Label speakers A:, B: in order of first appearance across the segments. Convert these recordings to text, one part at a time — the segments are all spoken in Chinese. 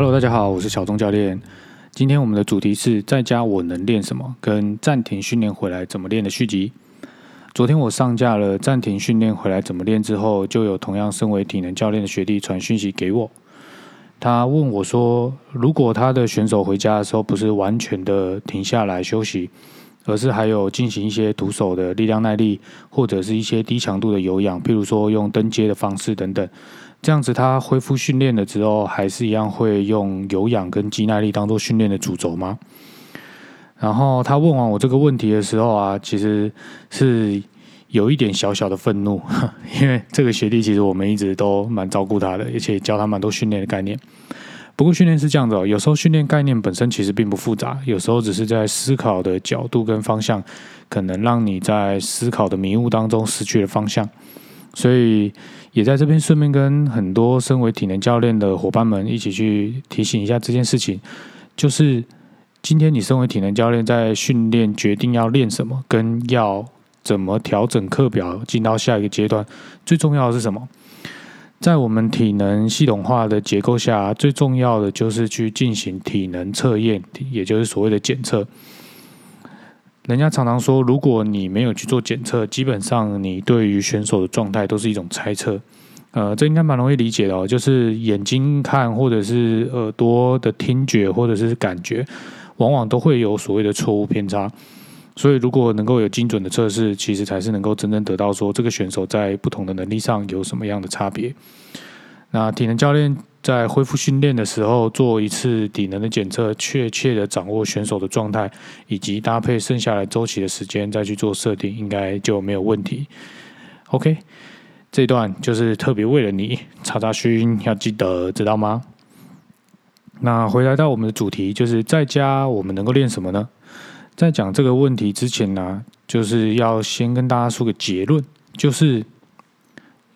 A: Hello，大家好，我是小钟教练。今天我们的主题是在家我能练什么，跟暂停训练回来怎么练的续集。昨天我上架了暂停训练回来怎么练之后，就有同样身为体能教练的学弟传讯息给我，他问我说，如果他的选手回家的时候不是完全的停下来休息，而是还有进行一些徒手的力量耐力，或者是一些低强度的有氧，譬如说用登阶的方式等等。这样子，他恢复训练了之后，还是一样会用有氧跟肌耐力当做训练的主轴吗？然后他问完我这个问题的时候啊，其实是有一点小小的愤怒，因为这个学弟其实我们一直都蛮照顾他的，而且教他蛮多训练的概念。不过训练是这样子哦，有时候训练概念本身其实并不复杂，有时候只是在思考的角度跟方向，可能让你在思考的迷雾当中失去了方向，所以。也在这边顺便跟很多身为体能教练的伙伴们一起去提醒一下这件事情，就是今天你身为体能教练在训练决定要练什么，跟要怎么调整课表进到下一个阶段，最重要的是什么？在我们体能系统化的结构下，最重要的就是去进行体能测验，也就是所谓的检测。人家常常说，如果你没有去做检测，基本上你对于选手的状态都是一种猜测。呃，这应该蛮容易理解的哦，就是眼睛看，或者是耳朵的听觉，或者是感觉，往往都会有所谓的错误偏差。所以，如果能够有精准的测试，其实才是能够真正得到说这个选手在不同的能力上有什么样的差别。那体能教练。在恢复训练的时候做一次体能的检测，确切的掌握选手的状态，以及搭配剩下来周期的时间再去做设定，应该就没有问题。OK，这段就是特别为了你，查查询要记得知道吗？那回来到我们的主题，就是在家我们能够练什么呢？在讲这个问题之前呢，就是要先跟大家说个结论，就是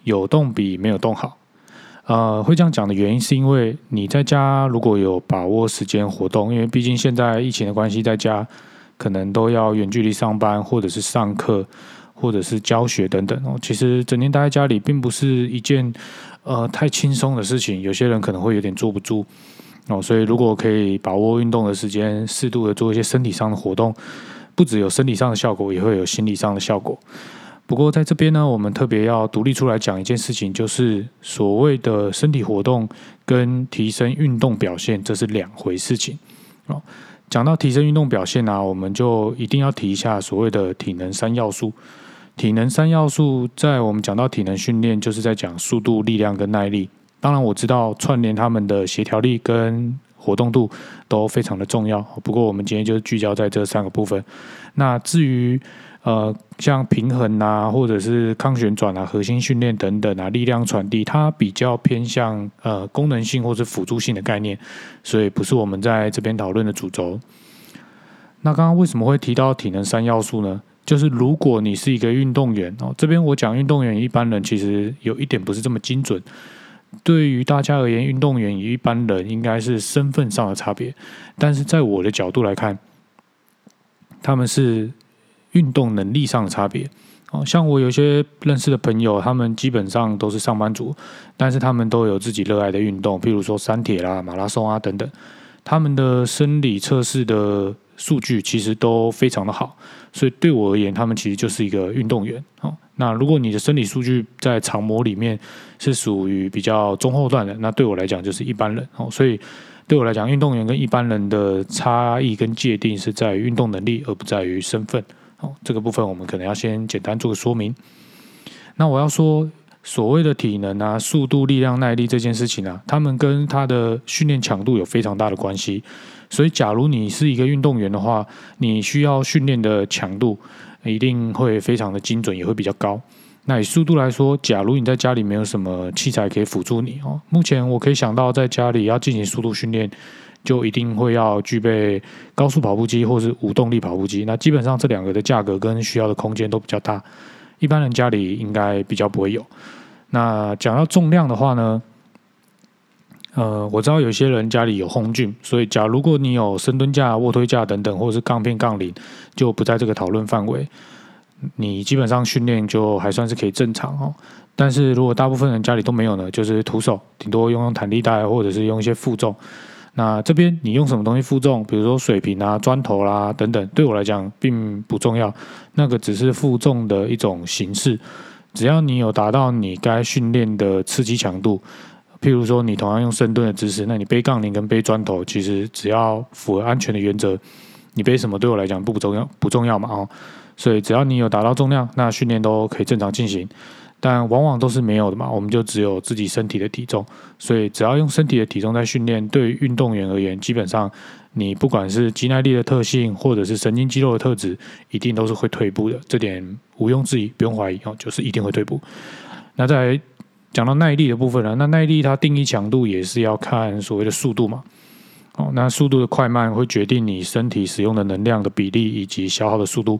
A: 有动比没有动好。呃，会这样讲的原因是因为你在家如果有把握时间活动，因为毕竟现在疫情的关系，在家可能都要远距离上班，或者是上课，或者是教学等等哦。其实整天待在家里并不是一件呃太轻松的事情，有些人可能会有点坐不住哦。所以如果可以把握运动的时间，适度的做一些身体上的活动，不只有身体上的效果，也会有心理上的效果。不过在这边呢，我们特别要独立出来讲一件事情，就是所谓的身体活动跟提升运动表现，这是两回事情哦。讲到提升运动表现呢，我们就一定要提一下所谓的体能三要素。体能三要素，在我们讲到体能训练，就是在讲速度、力量跟耐力。当然，我知道串联他们的协调力跟活动度都非常的重要。不过，我们今天就聚焦在这三个部分。那至于呃，像平衡啊，或者是抗旋转啊、核心训练等等啊，力量传递，它比较偏向呃功能性或者辅助性的概念，所以不是我们在这边讨论的主轴。那刚刚为什么会提到体能三要素呢？就是如果你是一个运动员哦，这边我讲运动员，一般人其实有一点不是这么精准。对于大家而言，运动员与一般人应该是身份上的差别，但是在我的角度来看，他们是。运动能力上的差别，哦，像我有些认识的朋友，他们基本上都是上班族，但是他们都有自己热爱的运动，譬如说山铁啦、马拉松啊等等，他们的生理测试的数据其实都非常的好，所以对我而言，他们其实就是一个运动员。哦，那如果你的生理数据在长模里面是属于比较中后段的，那对我来讲就是一般人。哦，所以对我来讲，运动员跟一般人的差异跟界定是在于运动能力，而不在于身份。这个部分我们可能要先简单做个说明。那我要说，所谓的体能啊、速度、力量、耐力这件事情啊，他们跟他的训练强度有非常大的关系。所以，假如你是一个运动员的话，你需要训练的强度一定会非常的精准，也会比较高。那以速度来说，假如你在家里没有什么器材可以辅助你哦，目前我可以想到在家里要进行速度训练。就一定会要具备高速跑步机或是无动力跑步机。那基本上这两个的价格跟需要的空间都比较大，一般人家里应该比较不会有。那讲到重量的话呢，呃，我知道有些人家里有红俊，所以假如果你有深蹲架、卧推架等等，或者是杠片、杠铃，就不在这个讨论范围。你基本上训练就还算是可以正常哦。但是如果大部分人家里都没有呢，就是徒手，顶多用用弹力带或者是用一些负重。那这边你用什么东西负重，比如说水瓶啊、砖头啦等等，对我来讲并不重要，那个只是负重的一种形式。只要你有达到你该训练的刺激强度，譬如说你同样用深蹲的姿势，那你背杠铃跟背砖头，其实只要符合安全的原则，你背什么对我来讲不不重要，不重要嘛哦。所以只要你有达到重量，那训练都可以正常进行。但往往都是没有的嘛，我们就只有自己身体的体重，所以只要用身体的体重在训练，对于运动员而言，基本上你不管是肌耐力的特性，或者是神经肌肉的特质，一定都是会退步的，这点毋庸置疑，不用怀疑哦，就是一定会退步。那再讲到耐力的部分呢，那耐力它定义强度也是要看所谓的速度嘛，哦，那速度的快慢会决定你身体使用的能量的比例以及消耗的速度。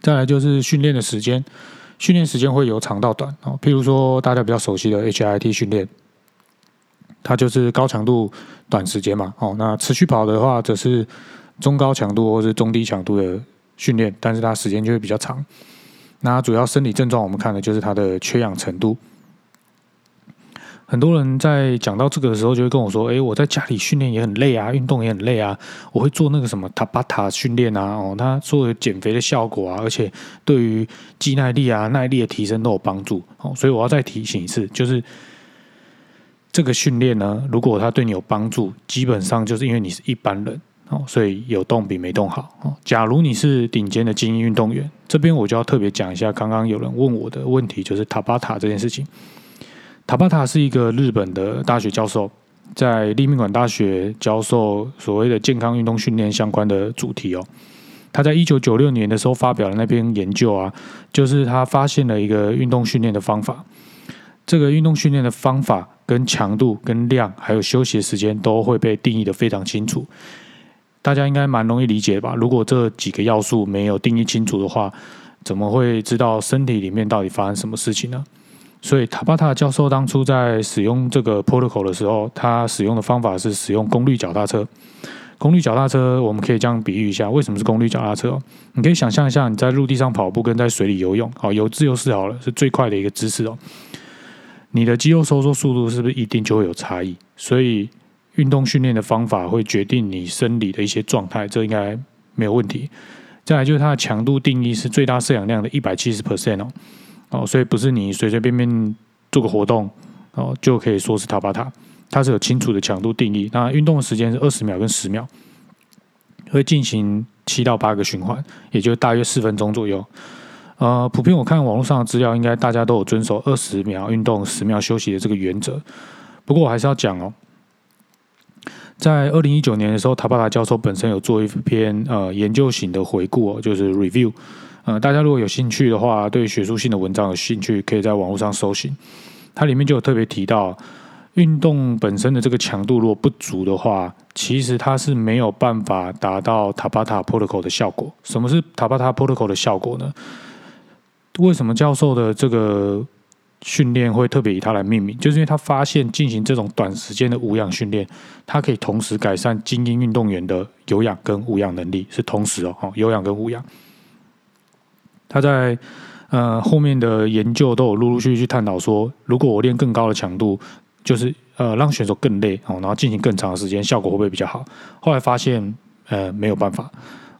A: 再来就是训练的时间。训练时间会由长到短哦，譬如说大家比较熟悉的 HIT 训练，它就是高强度短时间嘛哦。那持续跑的话，则是中高强度或是中低强度的训练，但是它时间就会比较长。那主要生理症状，我们看的就是它的缺氧程度。很多人在讲到这个的时候，就会跟我说：“哎，我在家里训练也很累啊，运动也很累啊，我会做那个什么塔巴塔训练啊，哦，他说有减肥的效果啊，而且对于肌耐力啊、耐力的提升都有帮助。哦，所以我要再提醒一次，就是这个训练呢，如果它对你有帮助，基本上就是因为你是一般人哦，所以有动比没动好哦。假如你是顶尖的精英运动员，这边我就要特别讲一下，刚刚有人问我的问题，就是塔巴塔这件事情。”塔巴塔是一个日本的大学教授，在立命馆大学教授所谓的健康运动训练相关的主题哦。他在一九九六年的时候发表了那篇研究啊，就是他发现了一个运动训练的方法。这个运动训练的方法跟强度、跟量，还有休息的时间都会被定义的非常清楚。大家应该蛮容易理解吧？如果这几个要素没有定义清楚的话，怎么会知道身体里面到底发生什么事情呢？所以塔巴塔教授当初在使用这个 protocol 的时候，他使用的方法是使用功率脚踏车。功率脚踏车，我们可以这样比喻一下，为什么是功率脚踏车？你可以想象一下，你在陆地上跑步跟在水里游泳，好，有自由式好了，是最快的一个姿势哦。你的肌肉收缩速度是不是一定就会有差异？所以运动训练的方法会决定你生理的一些状态，这应该没有问题。再来就是它的强度定义是最大摄氧量的一百七十 percent 哦。哦，所以不是你随随便便做个活动哦，就可以说是塔巴塔，它是有清楚的强度定义。那运动的时间是二十秒跟十秒，会进行七到八个循环，也就大约四分钟左右。呃，普遍我看网络上的资料，应该大家都有遵守二十秒运动、十秒休息的这个原则。不过我还是要讲哦，在二零一九年的时候，塔巴塔教授本身有做一篇呃研究型的回顾哦，就是 review。呃，大家如果有兴趣的话，对学术性的文章有兴趣，可以在网络上搜寻。它里面就有特别提到，运动本身的这个强度如果不足的话，其实它是没有办法达到塔巴塔 protocol 的效果。什么是塔巴塔 protocol 的效果呢？为什么教授的这个训练会特别以它来命名？就是因为他发现进行这种短时间的无氧训练，它可以同时改善精英运动员的有氧跟无氧能力，是同时哦，哦，有氧跟无氧。他在呃后面的研究都有陆陆续续去探讨说，如果我练更高的强度，就是呃让选手更累哦，然后进行更长的时间，效果会不会比较好？后来发现呃没有办法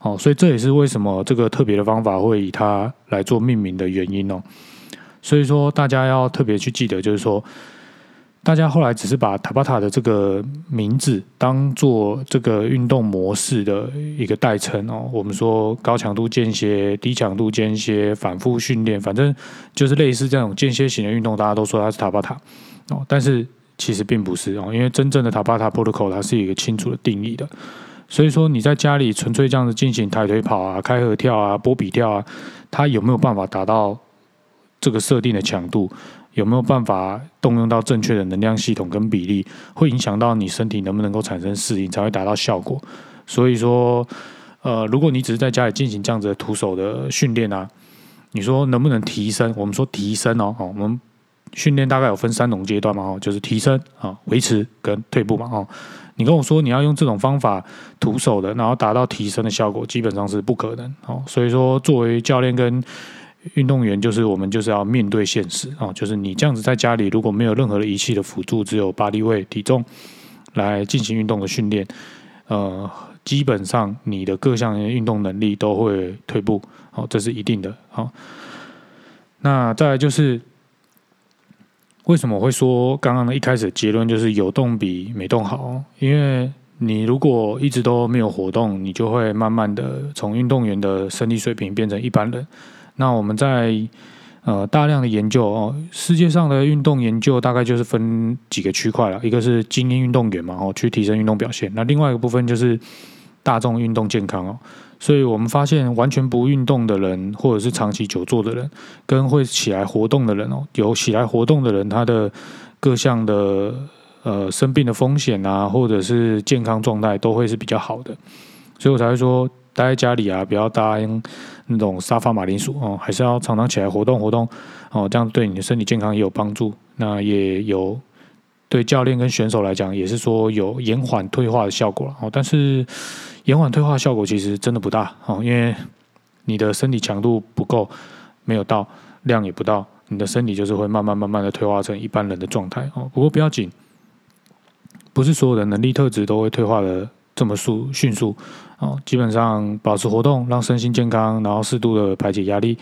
A: 哦，所以这也是为什么这个特别的方法会以它来做命名的原因哦。所以说大家要特别去记得，就是说。大家后来只是把塔巴塔的这个名字当做这个运动模式的一个代称哦。我们说高强度间歇、低强度间歇、反复训练，反正就是类似这种间歇型的运动，大家都说它是塔巴塔哦。但是其实并不是哦，因为真正的塔巴塔 protocol 它是一个清楚的定义的。所以说你在家里纯粹这样子进行抬腿跑啊、开合跳啊、波比跳啊，它有没有办法达到这个设定的强度？有没有办法动用到正确的能量系统跟比例，会影响到你身体能不能够产生适应，才会达到效果。所以说，呃，如果你只是在家里进行这样子的徒手的训练啊，你说能不能提升？我们说提升哦，哦，我们训练大概有分三种阶段嘛，哦，就是提升啊、维持跟退步嘛，哦，你跟我说你要用这种方法徒手的，然后达到提升的效果，基本上是不可能哦。所以说，作为教练跟运动员就是我们就是要面对现实啊，就是你这样子在家里如果没有任何的仪器的辅助，只有八力位体重，来进行运动的训练，呃，基本上你的各项运动能力都会退步，好，这是一定的。好，那再来就是为什么会说刚刚的一开始结论就是有动比没动好？因为你如果一直都没有活动，你就会慢慢的从运动员的身体水平变成一般人。那我们在呃大量的研究哦，世界上的运动研究大概就是分几个区块了，一个是精英运动员嘛，哦，去提升运动表现。那另外一个部分就是大众运动健康哦。所以我们发现，完全不运动的人，或者是长期久坐的人，跟会起来活动的人哦，有起来活动的人，他的各项的。呃，生病的风险啊，或者是健康状态都会是比较好的，所以我才会说待在家里啊，不要答应那种沙发马铃薯哦，还是要常常起来活动活动哦，这样对你的身体健康也有帮助。那也有对教练跟选手来讲，也是说有延缓退化的效果了哦。但是延缓退化效果其实真的不大哦，因为你的身体强度不够，没有到量也不到，你的身体就是会慢慢慢慢的退化成一般人的状态哦。不过不要紧。不是所有的能力特质都会退化的这么速迅速哦，基本上保持活动，让身心健康，然后适度的排解压力，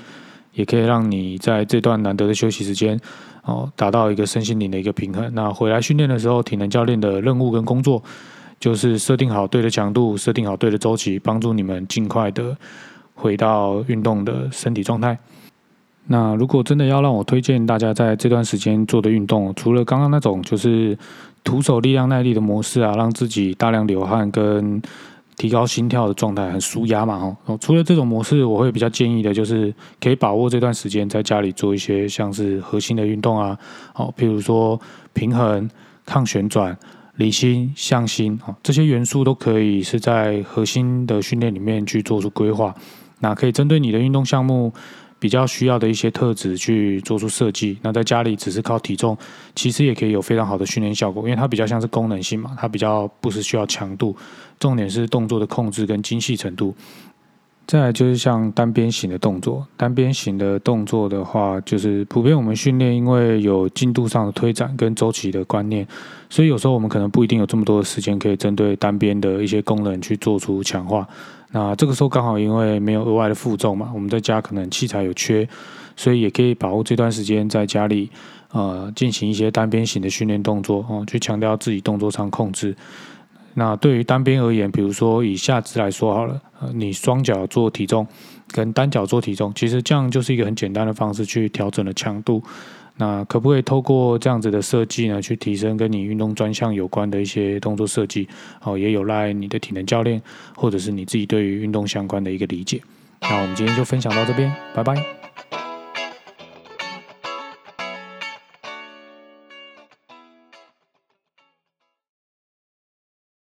A: 也可以让你在这段难得的休息时间哦，达到一个身心灵的一个平衡。那回来训练的时候，体能教练的任务跟工作就是设定好对的强度，设定好对的周期，帮助你们尽快的回到运动的身体状态。那如果真的要让我推荐大家在这段时间做的运动，除了刚刚那种就是徒手力量耐力的模式啊，让自己大量流汗跟提高心跳的状态很舒压嘛，哦，除了这种模式，我会比较建议的就是可以把握这段时间在家里做一些像是核心的运动啊，哦，譬如说平衡、抗旋转、离心、向心，哦，这些元素都可以是在核心的训练里面去做出规划，那可以针对你的运动项目。比较需要的一些特质去做出设计，那在家里只是靠体重，其实也可以有非常好的训练效果，因为它比较像是功能性嘛，它比较不是需要强度，重点是动作的控制跟精细程度。再来就是像单边型的动作，单边型的动作的话，就是普遍我们训练，因为有进度上的推展跟周期的观念，所以有时候我们可能不一定有这么多的时间可以针对单边的一些功能去做出强化。那这个时候刚好因为没有额外的负重嘛，我们在家可能器材有缺，所以也可以把握这段时间在家里呃进行一些单边型的训练动作哦，去强调自己动作上控制。那对于单边而言，比如说以下肢来说好了，你双脚做体重跟单脚做体重，其实这样就是一个很简单的方式去调整了强度。那可不可以透过这样子的设计呢，去提升跟你运动专项有关的一些动作设计？哦，也有赖你的体能教练或者是你自己对于运动相关的一个理解。那我们今天就分享到这边，拜拜。